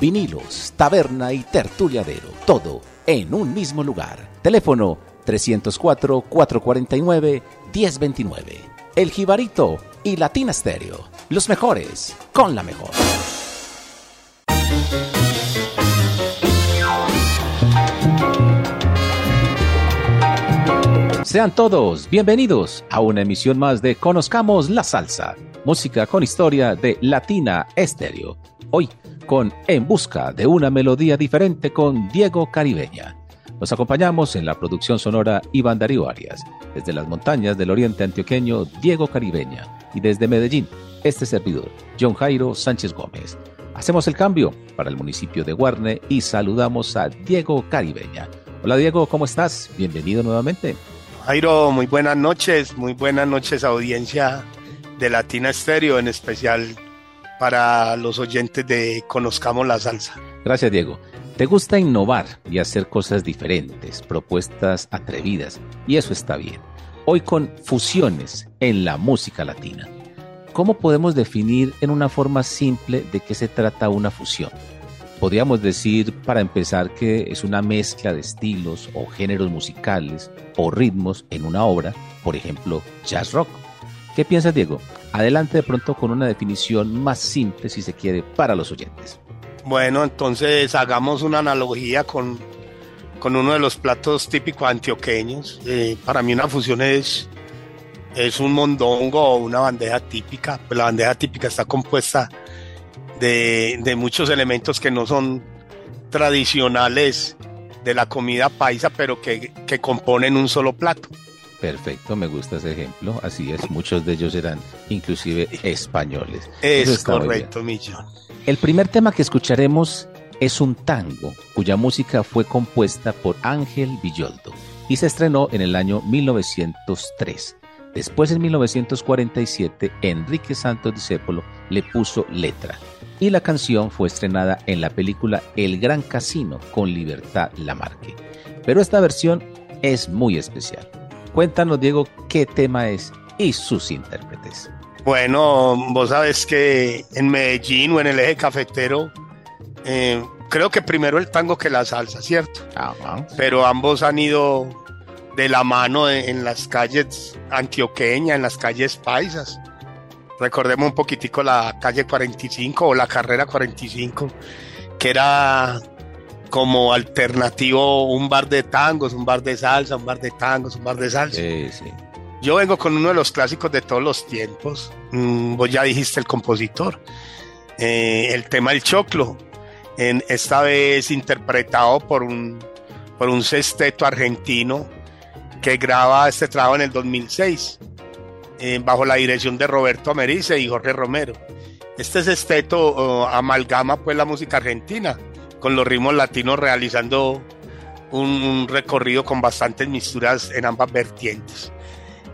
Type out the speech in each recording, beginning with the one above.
vinilos, taberna y tertuliadero, todo en un mismo lugar. Teléfono 304-449-1029. El Jibarito y Latina Stereo, los mejores con la mejor. Sean todos bienvenidos a una emisión más de Conozcamos la Salsa, música con historia de Latina Estéreo. Hoy con En Busca de una Melodía Diferente con Diego Caribeña. Nos acompañamos en la producción sonora Iván Darío Arias, desde las montañas del oriente antioqueño Diego Caribeña y desde Medellín, este servidor, John Jairo Sánchez Gómez. Hacemos el cambio para el municipio de Guarne y saludamos a Diego Caribeña. Hola Diego, ¿cómo estás? Bienvenido nuevamente. Jairo, muy buenas noches, muy buenas noches audiencia de Latina Estéreo, en especial para los oyentes de Conozcamos la Salsa. Gracias Diego. Te gusta innovar y hacer cosas diferentes, propuestas atrevidas, y eso está bien. Hoy con fusiones en la música latina. ¿Cómo podemos definir en una forma simple de qué se trata una fusión? Podríamos decir, para empezar, que es una mezcla de estilos o géneros musicales o ritmos en una obra, por ejemplo, jazz rock. ¿Qué piensas, Diego? Adelante de pronto con una definición más simple, si se quiere, para los oyentes. Bueno, entonces hagamos una analogía con, con uno de los platos típicos antioqueños. Eh, para mí una fusión es, es un mondongo o una bandeja típica. Pues la bandeja típica está compuesta de, muchos elementos que no son tradicionales de la comida paisa, pero que, componen un solo plato. Perfecto, me gusta ese ejemplo. Así es, muchos de ellos eran inclusive españoles. Es correcto, Millón. El primer tema que escucharemos es un tango, cuya música fue compuesta por Ángel Villoldo y se estrenó en el año 1903. Después, en 1947, Enrique Santos Discépolo le puso letra y la canción fue estrenada en la película El Gran Casino con Libertad Lamarque. Pero esta versión es muy especial. Cuéntanos, Diego, qué tema es y sus intérpretes. Bueno, vos sabes que en Medellín o en el eje cafetero, eh, creo que primero el tango que la salsa, ¿cierto? Pero ambos han ido de la mano en las calles antioqueñas, en las calles paisas. Recordemos un poquitico la calle 45 o la carrera 45, que era como alternativo un bar de tangos, un bar de salsa, un bar de tangos, un bar de salsa. Sí, sí. Yo vengo con uno de los clásicos de todos los tiempos. Mm, vos ya dijiste el compositor. Eh, el tema El Choclo. En, esta vez interpretado por un, por un sexteto argentino que graba este trabajo en el 2006. Eh, bajo la dirección de Roberto Americe y Jorge Romero. Este sexteto amalgama pues la música argentina con los ritmos latinos realizando un, recorrido con bastantes misturas en ambas vertientes.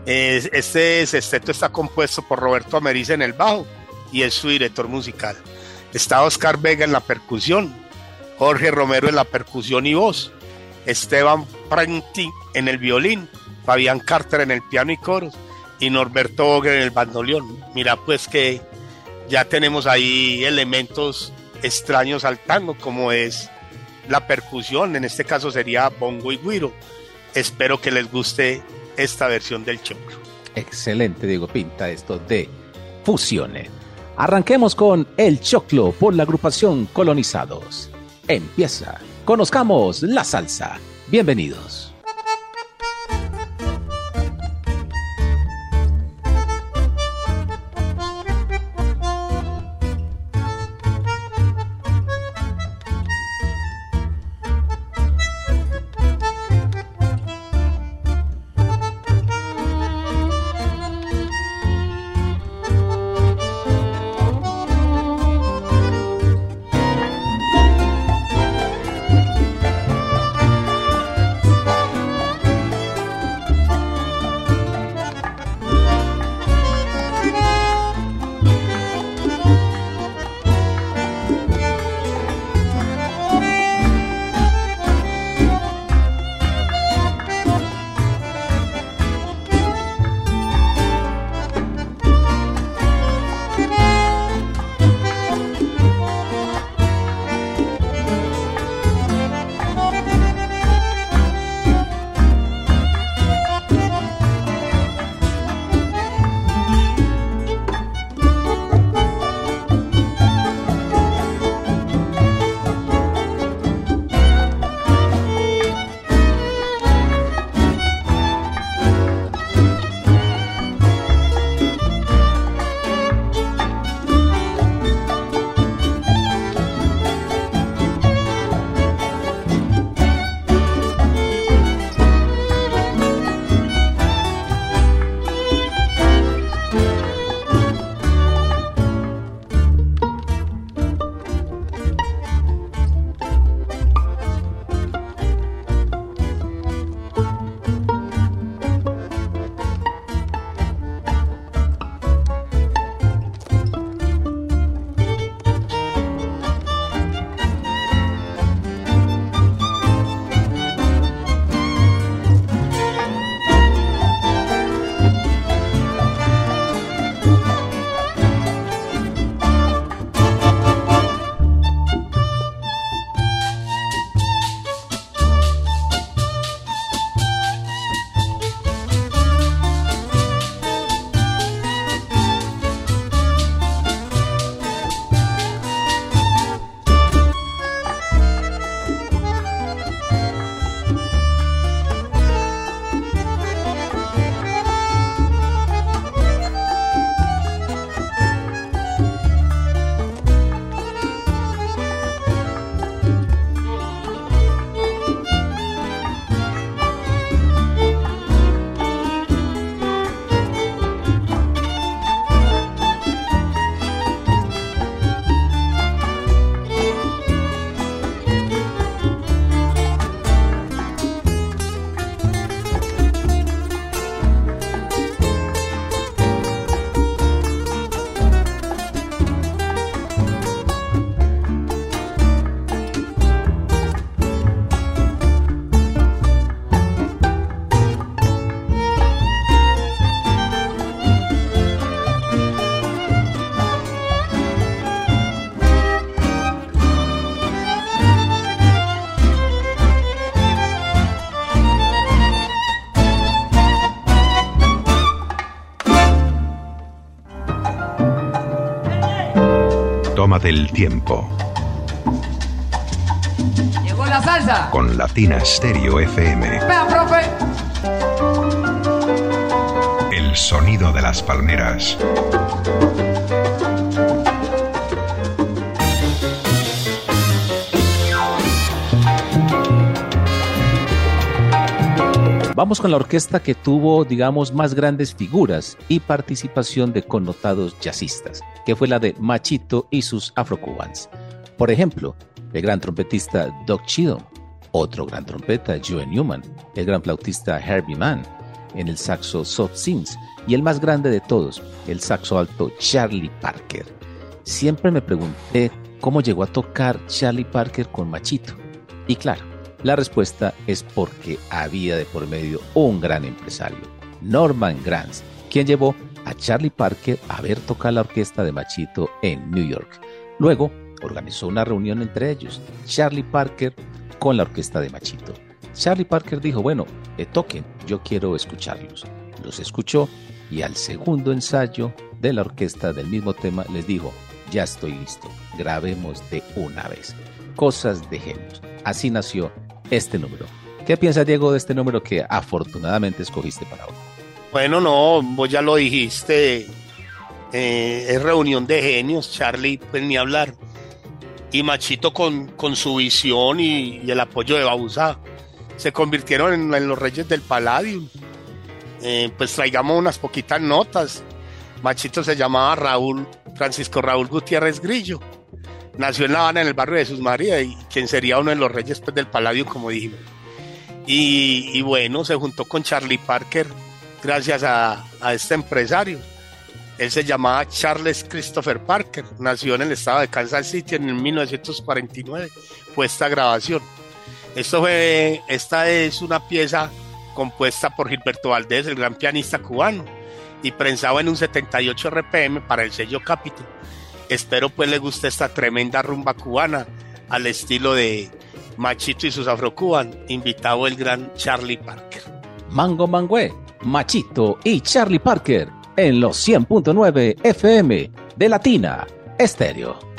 este sexteto está compuesto por Roberto Americe en el bajo y es su director musical. Está Oscar Vega en la percusión, Jorge Romero en la percusión y voz, Esteban Prenti en el violín, Fabián Carter en el piano y coros, y Norberto Ogre en el bandoleón. Mira, pues que ya tenemos ahí elementos extraños al tango, como es la percusión, en este caso sería bongo y guiro. Espero que les guste esta versión del choclo. Excelente, Diego Pinta, esto de Fusiones. Arranquemos con El Choclo por la agrupación Colonizados. Empieza. Conozcamos la salsa. Bienvenidos. Del tiempo. Llegó la salsa. Con Latina Stereo FM. Vea, profe. El sonido de las palmeras. Vamos con la orquesta que tuvo, digamos, más grandes figuras y participación de connotados jazzistas, que fue la de Machito y sus afrocubans. Por ejemplo, el gran trompetista Doc Cheadle, otro gran trompeta Joe Newman, el gran flautista Herbie Mann, en el saxo Soft Sims y el más grande de todos, el saxo alto Charlie Parker. Siempre me pregunté cómo llegó a tocar Charlie Parker con Machito. Y claro, la respuesta es porque había de por medio un gran empresario, Norman Granz, quien llevó a Charlie Parker a ver tocar la orquesta de Machito en New York. Luego organizó una reunión entre ellos, Charlie Parker con la orquesta de Machito. Charlie Parker dijo, bueno, eh, toquen, yo quiero escucharlos. Los escuchó y al segundo ensayo de la orquesta del mismo tema les dijo, ya estoy listo, grabemos de una vez. Cosas de genios. Así nació este número. ¿Qué piensa Diego de este número que afortunadamente escogiste para hoy? Bueno, no, vos ya lo dijiste, eh, es reunión de genios, Charlie, pues ni hablar. Y Machito con, con su visión y, el apoyo de Babuza se convirtieron en, los reyes del Palladium. Eh, pues traigamos unas poquitas notas. Machito se llamaba Raúl, Francisco Raúl Gutiérrez Grillo nació en La Habana, en el barrio de Jesús María, y quien sería uno de los reyes pues, del Paladio, como dijimos. Y, bueno, se juntó con Charlie Parker gracias a, este empresario. Él se llamaba Charles Christopher Parker, nació en el estado de Kansas City en 1949. Fue esta grabación. Esto fue, esta es una pieza compuesta por Gilberto Valdés, el gran pianista cubano, y prensado en un 78 RPM para el sello Capitol Espero pues le guste esta tremenda rumba cubana al estilo de Machito y sus afrocuban, invitado el gran Charlie Parker. Mango Mangüe, Machito y Charlie Parker en los 100.9 FM de Latina Estéreo.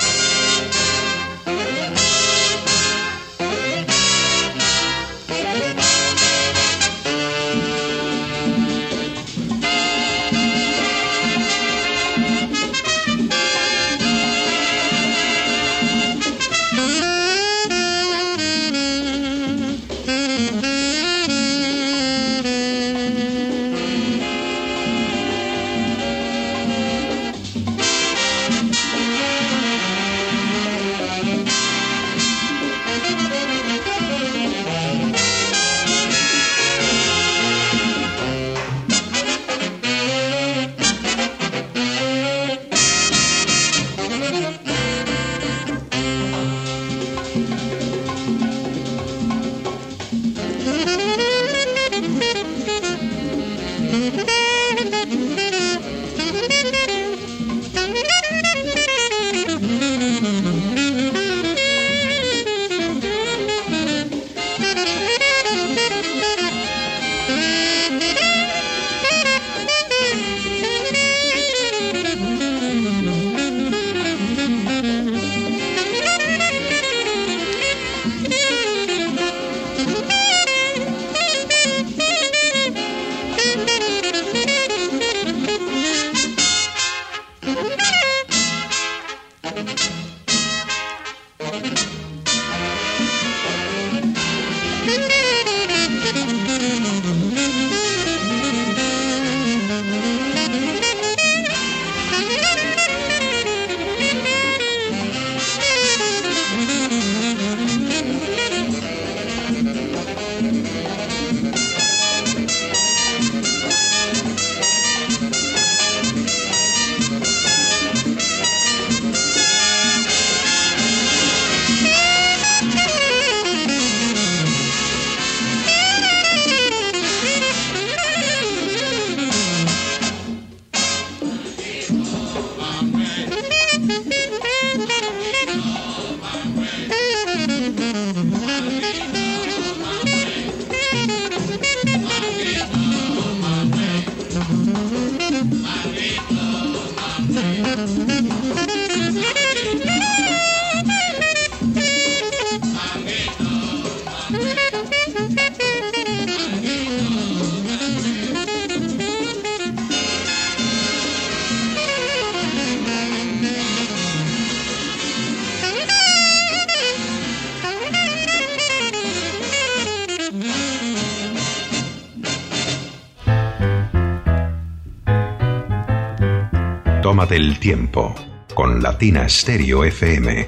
Tómate el tiempo con Latina Stereo FM.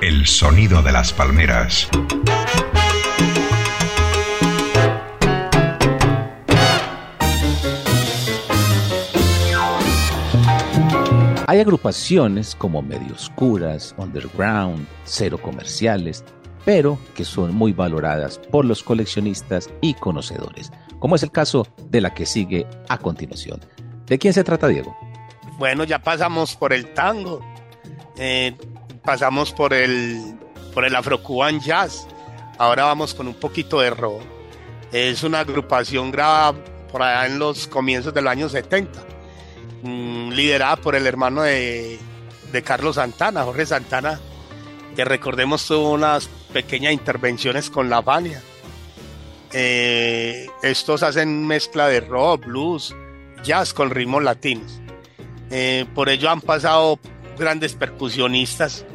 El sonido de las palmeras. Hay agrupaciones como medio oscuras, underground, cero comerciales, pero que son muy valoradas por los coleccionistas y conocedores, como es el caso de la que sigue a continuación. ¿De quién se trata, Diego? Bueno, ya pasamos por el tango, eh, pasamos por el, por el afro-cuban jazz, ahora vamos con un poquito de rock. Es una agrupación grabada por allá en los comienzos del año 70, mm, liderada por el hermano de, Carlos Santana, Jorge Santana, que recordemos tuvo unas pequeñas intervenciones con la Fania. Eh, estos hacen mezcla de rock, blues, jazz con ritmos latinos. Eh, por ello han pasado grandes percusionistas.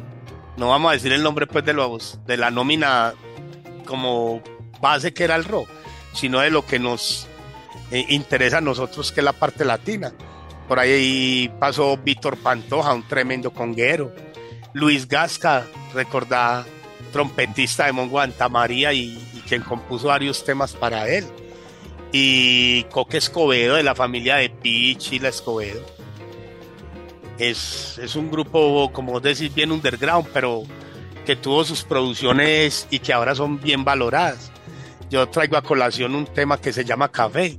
No vamos a decir el nombre pues de los de la nómina como base que era el rock, sino de lo que nos eh, interesa a nosotros que es la parte latina. Por ahí pasó Víctor Pantoja, un tremendo conguero. Luis Gasca, recordada trompetista de Monguanta María y, y quien compuso varios temas para él y Coque Escobedo de la familia de Pichi la Escobedo. Es, es un grupo, como vos decís, bien underground, pero que tuvo sus producciones y que ahora son bien valoradas. Yo traigo a colación un tema que se llama Café.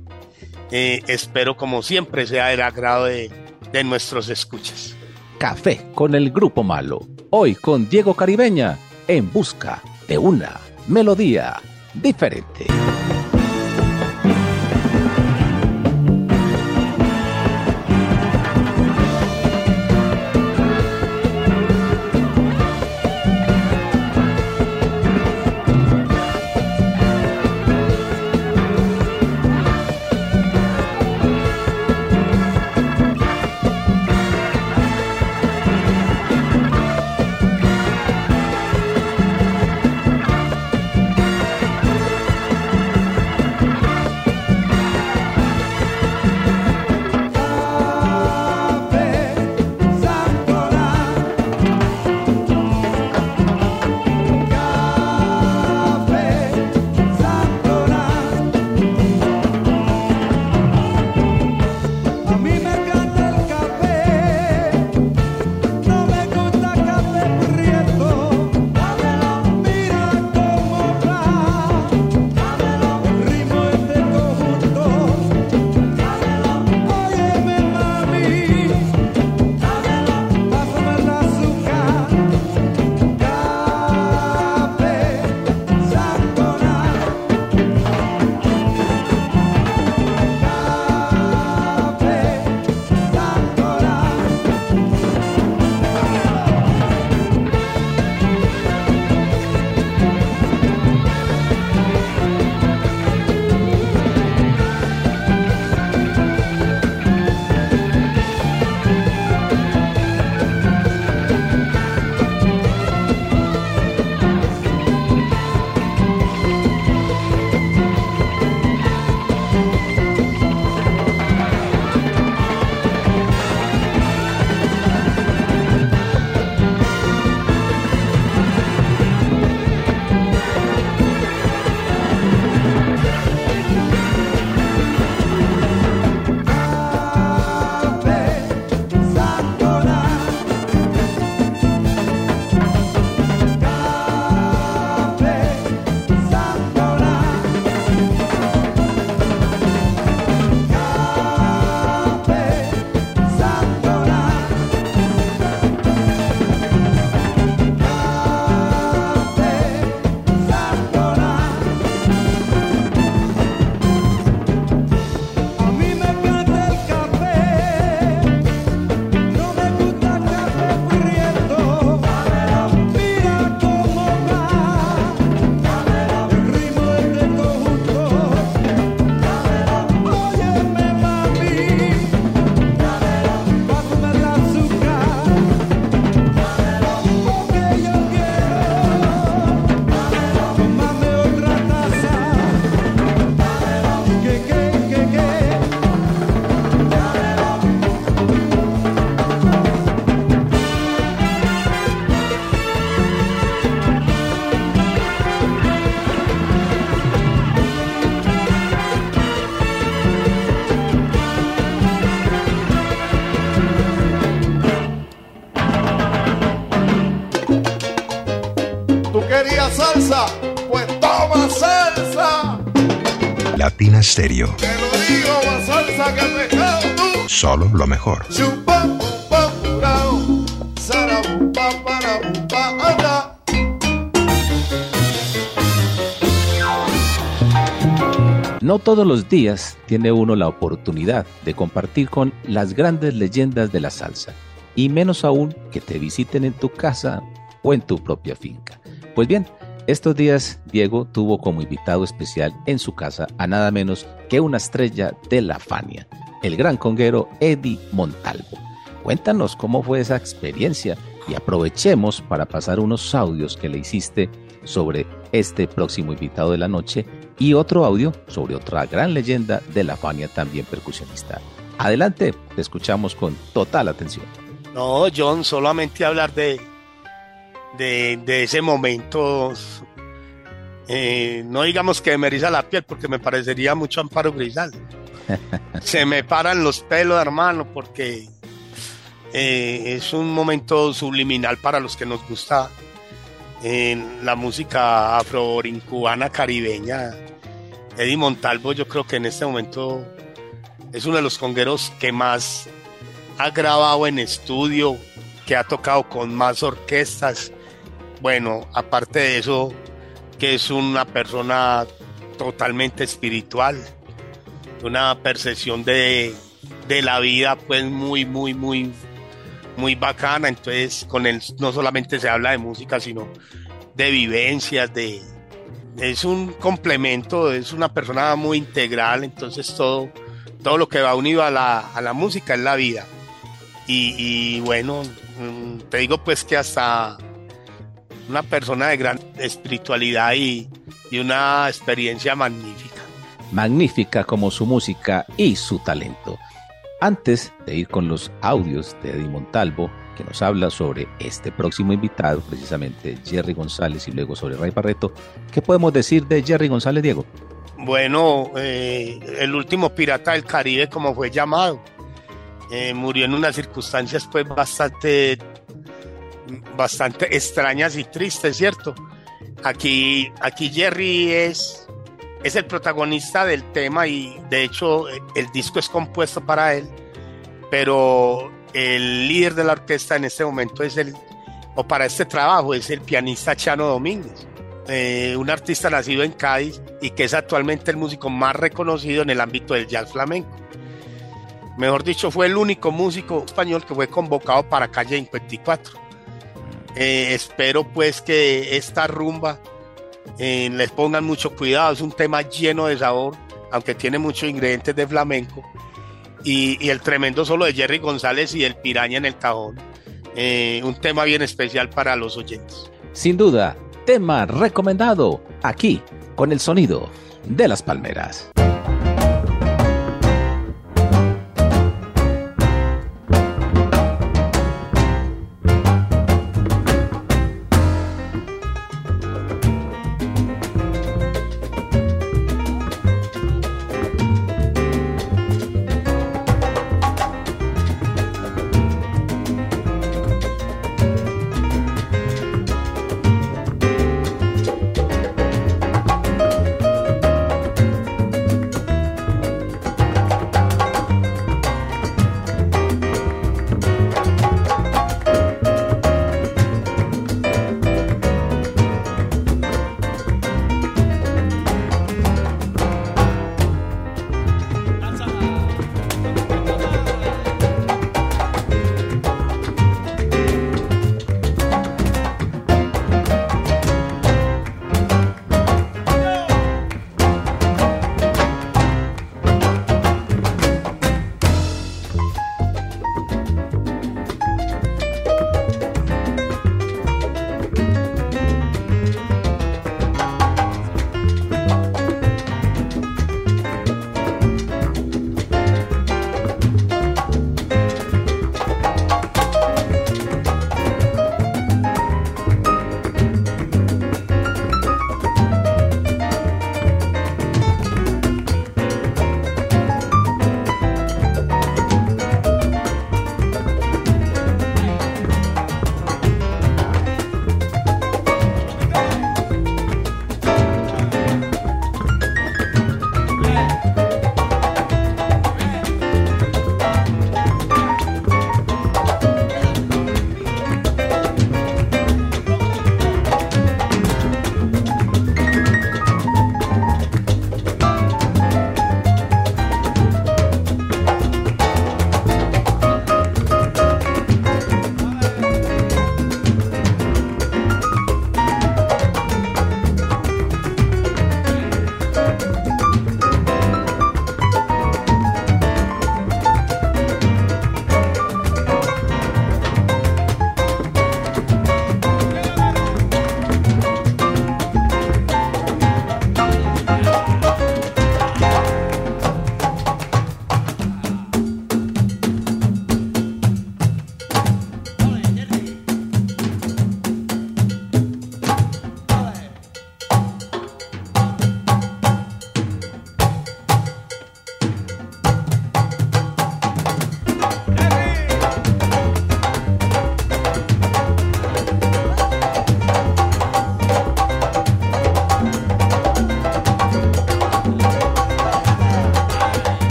Eh, espero, como siempre, sea del agrado de, de nuestros escuchas. Café con el Grupo Malo. Hoy con Diego Caribeña en busca de una melodía diferente. Quería salsa, pues toma salsa. Latina Stereo. Te lo digo, más salsa que tú. Solo lo mejor. Chupa, pupa, purao, sarabupa, parabupa, anda. No todos los días tiene uno la oportunidad de compartir con las grandes leyendas de la salsa, y menos aún que te visiten en tu casa o en tu propia finca. Pues bien, estos días Diego tuvo como invitado especial en su casa a nada menos que una estrella de la Fania, el gran conguero Eddie Montalvo. Cuéntanos cómo fue esa experiencia y aprovechemos para pasar unos audios que le hiciste sobre este próximo invitado de la noche y otro audio sobre otra gran leyenda de la Fania también percusionista. Adelante, te escuchamos con total atención. No, John, solamente hablar de, de, ese momento, eh, no digamos que me eriza la piel, porque me parecería mucho Amparo Grisal. Se me paran los pelos, hermano, porque eh, es un momento subliminal para los que nos gusta en la música afro-cubana caribeña. Eddie Montalvo yo creo que en este momento es uno de los congueros que más ha grabado en estudio, que ha tocado con más orquestas. Bueno, aparte de eso, que es una persona totalmente espiritual, una percepción de, de la vida pues muy, muy, muy muy bacana, entonces con él no solamente se habla de música, sino de vivencias, de... Es un complemento, es una persona muy integral, entonces todo, todo lo que va unido a la, a la música es la vida. Y, bueno, mm, te digo pues que hasta una persona de gran espiritualidad y, y una experiencia magnífica. Magnífica como su música y su talento. Antes de ir con los audios de Eddie Montalvo, que nos habla sobre este próximo invitado, precisamente Jerry González, y luego sobre Ray Barreto, ¿qué podemos decir de Jerry González, Diego? Bueno, eh, el último pirata del Caribe, como fue llamado, eh, murió en unas circunstancias pues bastante, bastante extrañas y tristes, ¿cierto? Aquí, aquí Jerry es es el protagonista del tema y de hecho el disco es compuesto para él, pero el líder de la orquesta en este momento es el, o para este trabajo, es el pianista Chano Domínguez, eh, un artista nacido en Cádiz y que es actualmente el músico más reconocido en el ámbito del jazz flamenco. Mejor dicho, fue el único músico español que fue convocado para Calle 54. Eh, espero pues que esta rumba eh, les pongan mucho cuidado, es un tema lleno de sabor, aunque tiene muchos ingredientes de flamenco. Y, el tremendo solo de Jerry González y el Piraña en el cajón. Eh, un tema bien especial para los oyentes. Sin duda, tema recomendado aquí con el sonido de las palmeras.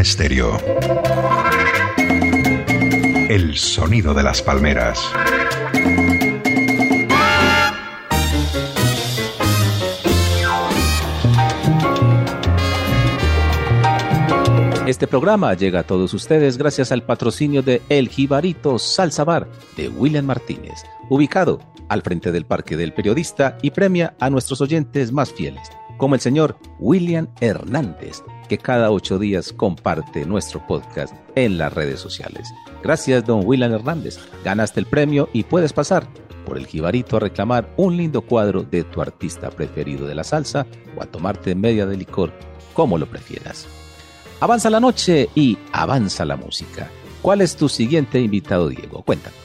Estéreo. El sonido de las palmeras. Este programa llega a todos ustedes gracias al patrocinio de El Jibarito Salsa Bar de William Martínez, ubicado al frente del Parque del Periodista y premia a nuestros oyentes más fieles, como el señor William Hernández, que cada ocho días comparte nuestro podcast en las redes sociales. Gracias, don William Hernández. Ganaste el premio y puedes pasar por el Jibarito a reclamar un lindo cuadro de tu artista preferido de la salsa o a tomarte media de licor, como lo prefieras. Avanza la noche y avanza la música. ¿Cuál es tu siguiente invitado, Diego? Cuéntanos.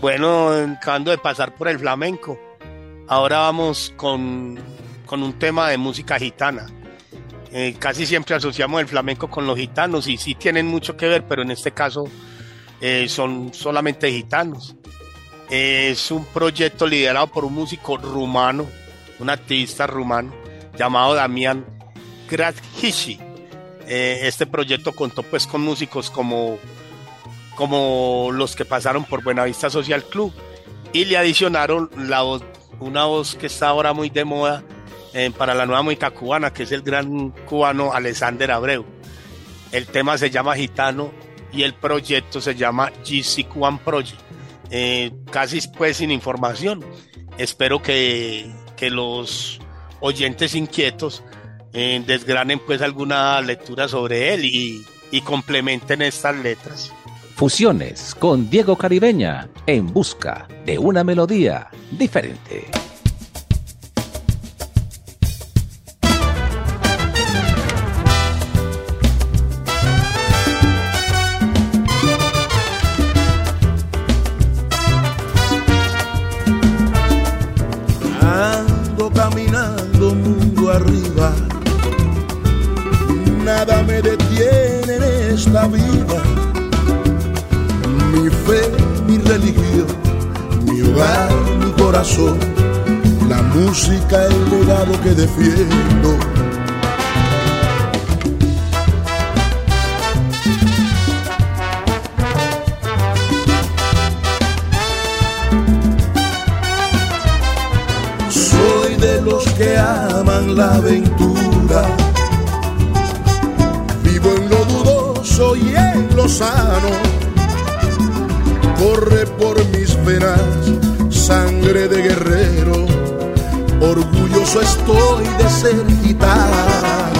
Bueno, acabando de pasar por el flamenco. Ahora vamos con, un tema de música gitana. Eh, casi siempre asociamos el flamenco con los gitanos y sí tienen mucho que ver, pero en este caso eh, son solamente gitanos. es un proyecto liderado por un músico rumano, un activista rumano llamado Damián Gradhishi eh, este proyecto contó pues con músicos como, como los que pasaron por Buenavista Social Club y le adicionaron la una voz que está ahora muy de moda eh, para la nueva música cubana, que es el gran cubano Alexander Abreu. El tema se llama Gitano y el proyecto se llama GC Cuban Project. Eh, casi pues sin información. Espero que, que los oyentes inquietos eh, desgranen pues alguna lectura sobre él y, y complementen estas letras. Fusiones con Diego Caribeña en busca de una melodía diferente. Corazón, la música, el legado que defiendo. Soy de los que aman la aventura y en lo sano. Corre por mis venas sangre de guerrero. Orgulloso estoy de ser gitano.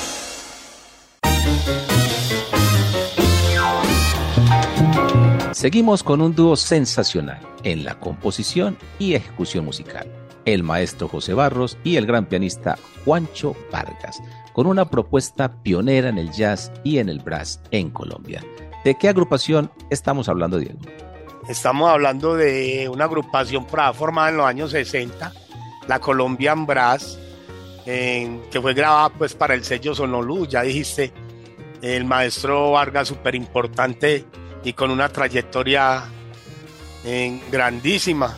Seguimos con un dúo sensacional en la composición y ejecución musical. El maestro José Barros y el gran pianista Juancho Vargas, con una propuesta pionera en el jazz y en el brass en Colombia. ¿De qué agrupación estamos hablando, Diego? Estamos hablando de una agrupación formada en los años 60, la Colombian Brass, que fue grabada pues para el sello Sonolú, ya dijiste, el maestro Vargas súper importante y con una trayectoria grandísima.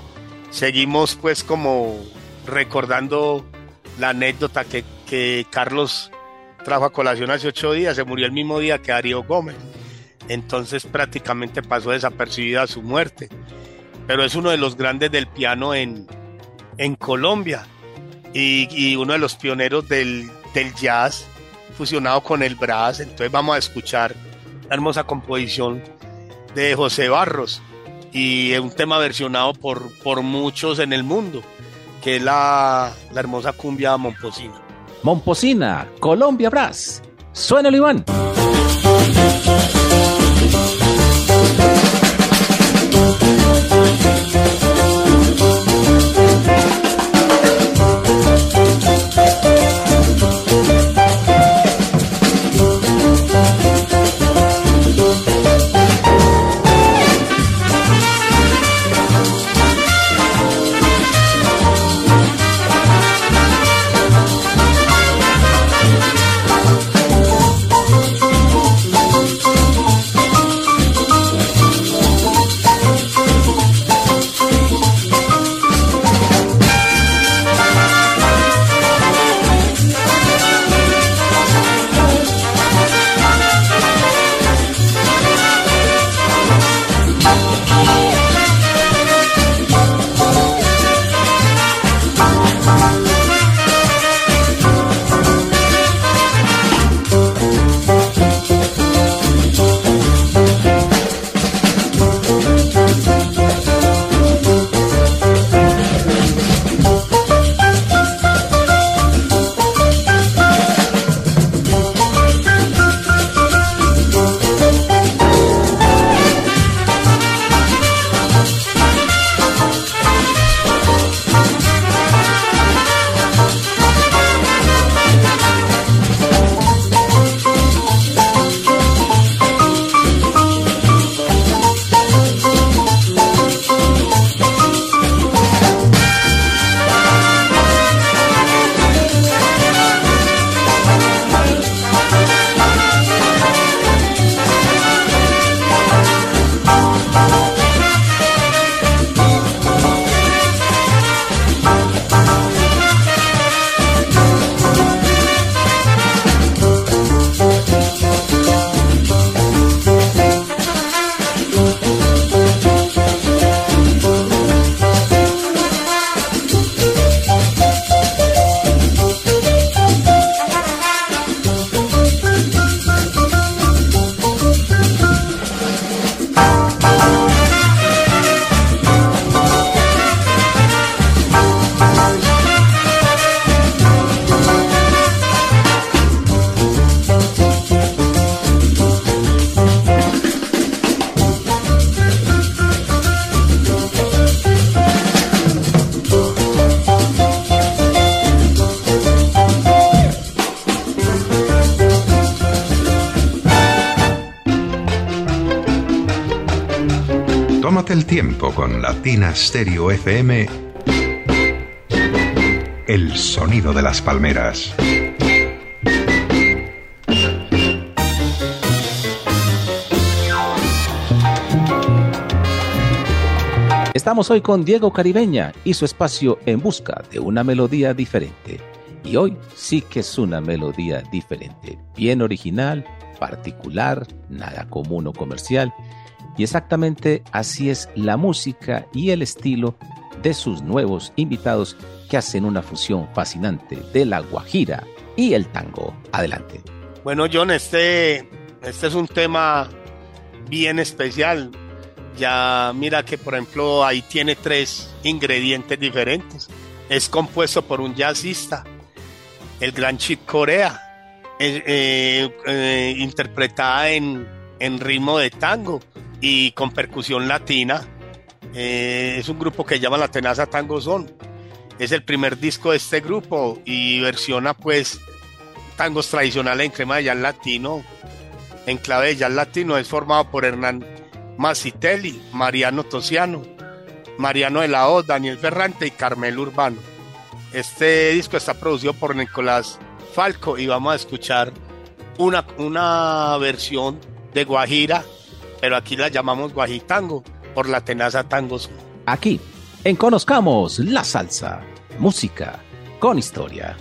Seguimos pues como recordando la anécdota que, que Carlos trajo a colación hace ocho días, se murió el mismo día que Darío Gómez. Entonces prácticamente pasó desapercibida su muerte. Pero es uno de los grandes del piano en, en Colombia y, y, uno de los pioneros del, del jazz fusionado con el brass. Entonces vamos a escuchar la hermosa composición de José Barros y un tema versionado por, por muchos en el mundo, que es la, la hermosa cumbia Momposina. Momposina, Colombia Brass. Suena el Iván. Latina Stereo FM El sonido de las palmeras. Estamos hoy con Diego Caribeña y su espacio En Busca de una Melodía Diferente. Y hoy sí que es una melodía diferente, bien original, particular, nada común o comercial. Y exactamente así es la música y el estilo de sus nuevos invitados que hacen una fusión fascinante de la guajira y el tango. Adelante. Bueno, John, este, este es un tema bien especial. Ya mira que, por ejemplo, ahí tiene tres ingredientes diferentes. Es compuesto por un jazzista, el Gran Chick Corea, eh, eh, interpretada en, en, ritmo de tango y con percusión latina. Eh, es un grupo que llama La Tenaza Tango Son. Es el primer disco de este grupo y versiona pues tangos tradicionales en crema de jazz latino. En clave de jazz latino es formado por Hernán Masitelli, Mariano Tosiano, Mariano de la O, Daniel Ferrante y Carmel Urbano. Este disco está producido por Nicolás Falco y vamos a escuchar una, una versión de Guajira, pero aquí la llamamos Guajitango por la tenaza Tangos. Aquí, en Conozcamos la Salsa, música con historia.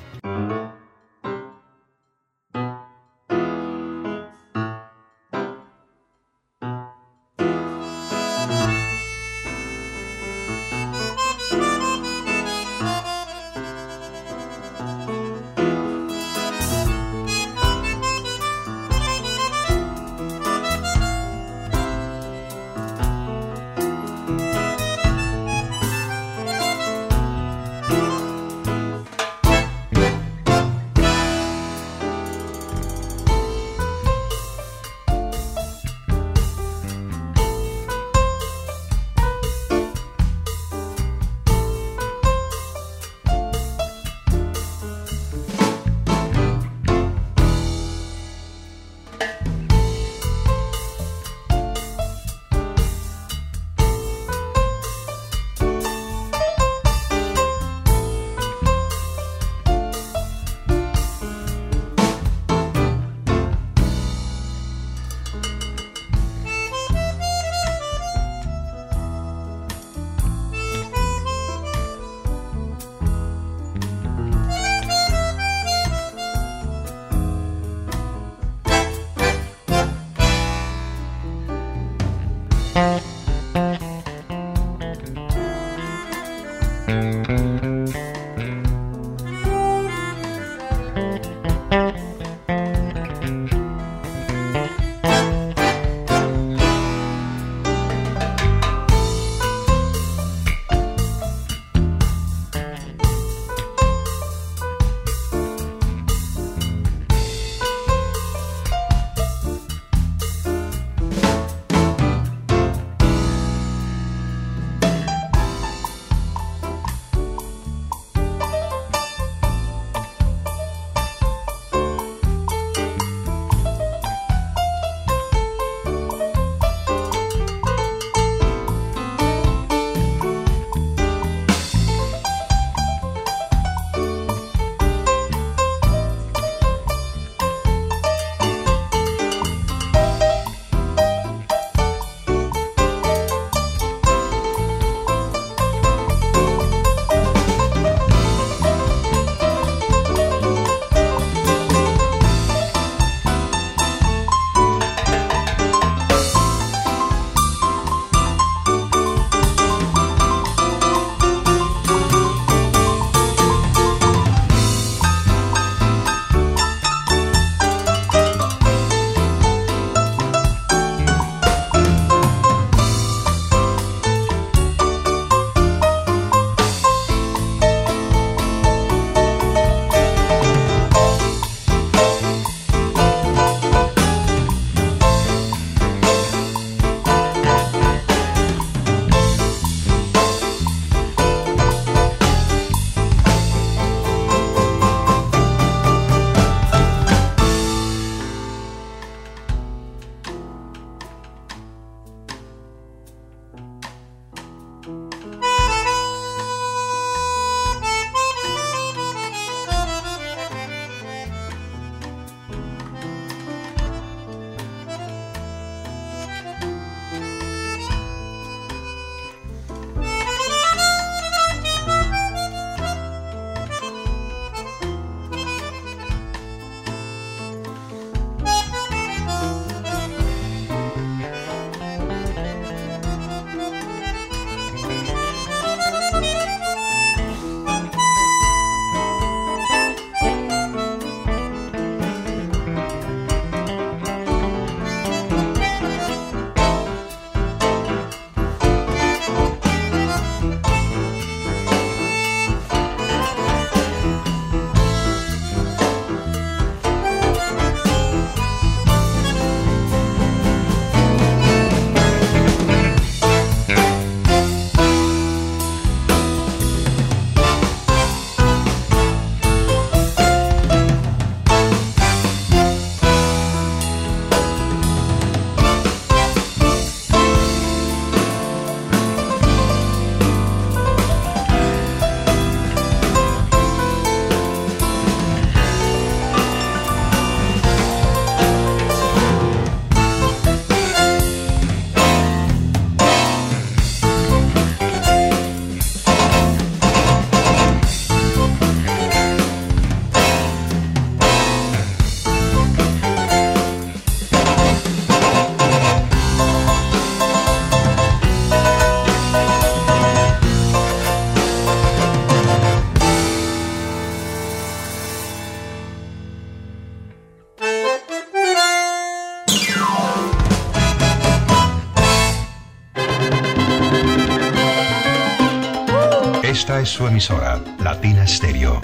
Su emisora, Latina Stereo.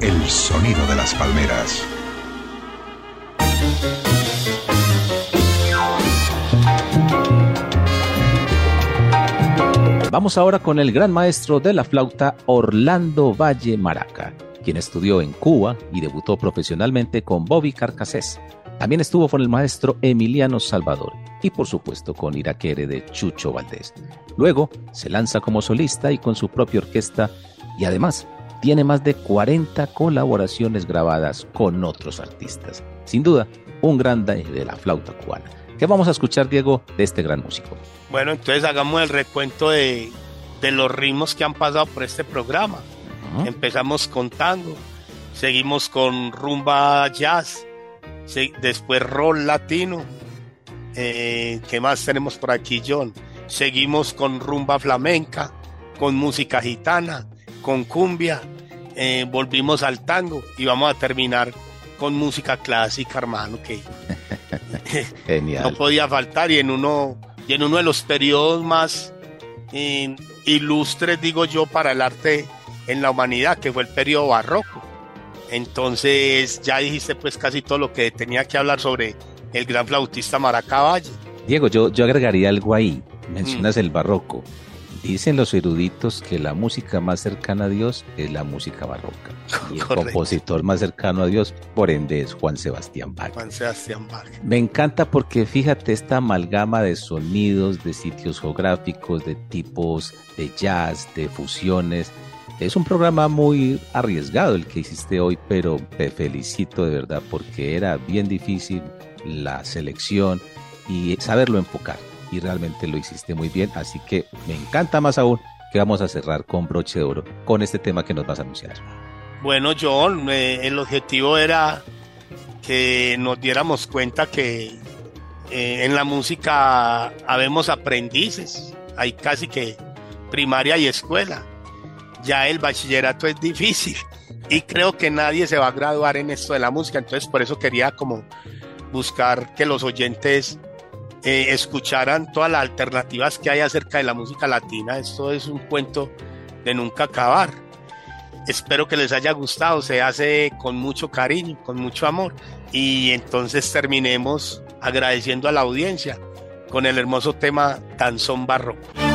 El sonido de las palmeras. Vamos ahora con el gran maestro de la flauta Orlando Valle Maraca, quien estudió en Cuba y debutó profesionalmente con Bobby Carcassés. También estuvo con el maestro Emiliano Salvador y por supuesto con Iraquere de Chucho Valdés. Luego se lanza como solista y con su propia orquesta y además tiene más de 40 colaboraciones grabadas con otros artistas. Sin duda, un grande de la flauta cubana. ¿Qué vamos a escuchar, Diego, de este gran músico? Bueno, entonces hagamos el recuento de, los ritmos que han pasado por este programa. Empezamos con tango, seguimos con rumba jazz, después roll latino. Eh, ¿Qué más tenemos por aquí, John? Seguimos con rumba flamenca, con música gitana, con cumbia. Eh, volvimos al tango y vamos a terminar con música clásica, hermano, que no podía faltar y en uno y en uno de los periodos más eh, ilustres, digo yo, para el arte en la humanidad, que fue el periodo barroco. Entonces ya dijiste pues casi todo lo que tenía que hablar sobre el gran flautista Maracaballe. Diego, yo, yo agregaría algo ahí. Mencionas mm. el barroco. Dicen los eruditos que la música más cercana a Dios es la música barroca. Y el compositor más cercano a Dios, por ende, es Juan Sebastián Bach. Juan Sebastián Bach. Me encanta porque fíjate esta amalgama de sonidos, de sitios geográficos, de tipos de jazz, de fusiones. Es un programa muy arriesgado el que hiciste hoy, pero te felicito de verdad porque era bien difícil la selección y saberlo enfocar y realmente lo hiciste muy bien, así que me encanta más aún que vamos a cerrar con broche de oro con este tema que nos vas a anunciar. Bueno, John, el objetivo era que nos diéramos cuenta que eh, en la música habemos aprendices, hay casi que primaria y escuela. Ya el bachillerato es difícil y creo que nadie se va a graduar en esto de la música, entonces por eso quería como buscar que los oyentes eh, escucharan todas las alternativas que hay acerca de la música latina. Esto es un cuento de nunca acabar. Espero que les haya gustado, se hace con mucho cariño, con mucho amor. Y entonces terminemos agradeciendo a la audiencia con el hermoso tema Danzón Barroco.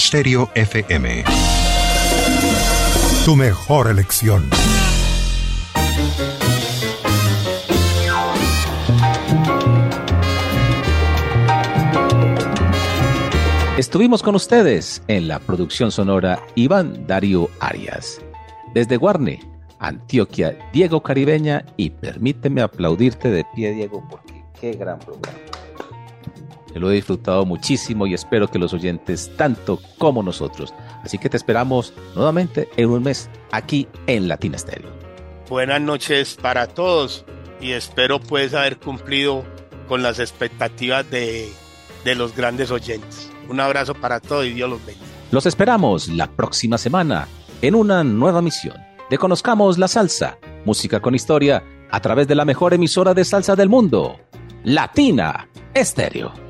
Stereo FM. Tu mejor elección. Estuvimos con ustedes en la producción sonora Iván Darío Arias. Desde Guarne, Antioquia, Diego Caribeña y permíteme aplaudirte de pie, Diego, porque qué gran programa. Yo lo he disfrutado muchísimo y espero que los oyentes tanto como nosotros. Así que te esperamos nuevamente en un mes aquí en Latina Stereo. Buenas noches para todos y espero pues haber cumplido con las expectativas de, de los grandes oyentes. Un abrazo para todos y Dios los bendiga. Los esperamos la próxima semana en una nueva misión de Conozcamos la Salsa, música con historia, a través de la mejor emisora de salsa del mundo, Latina Estéreo.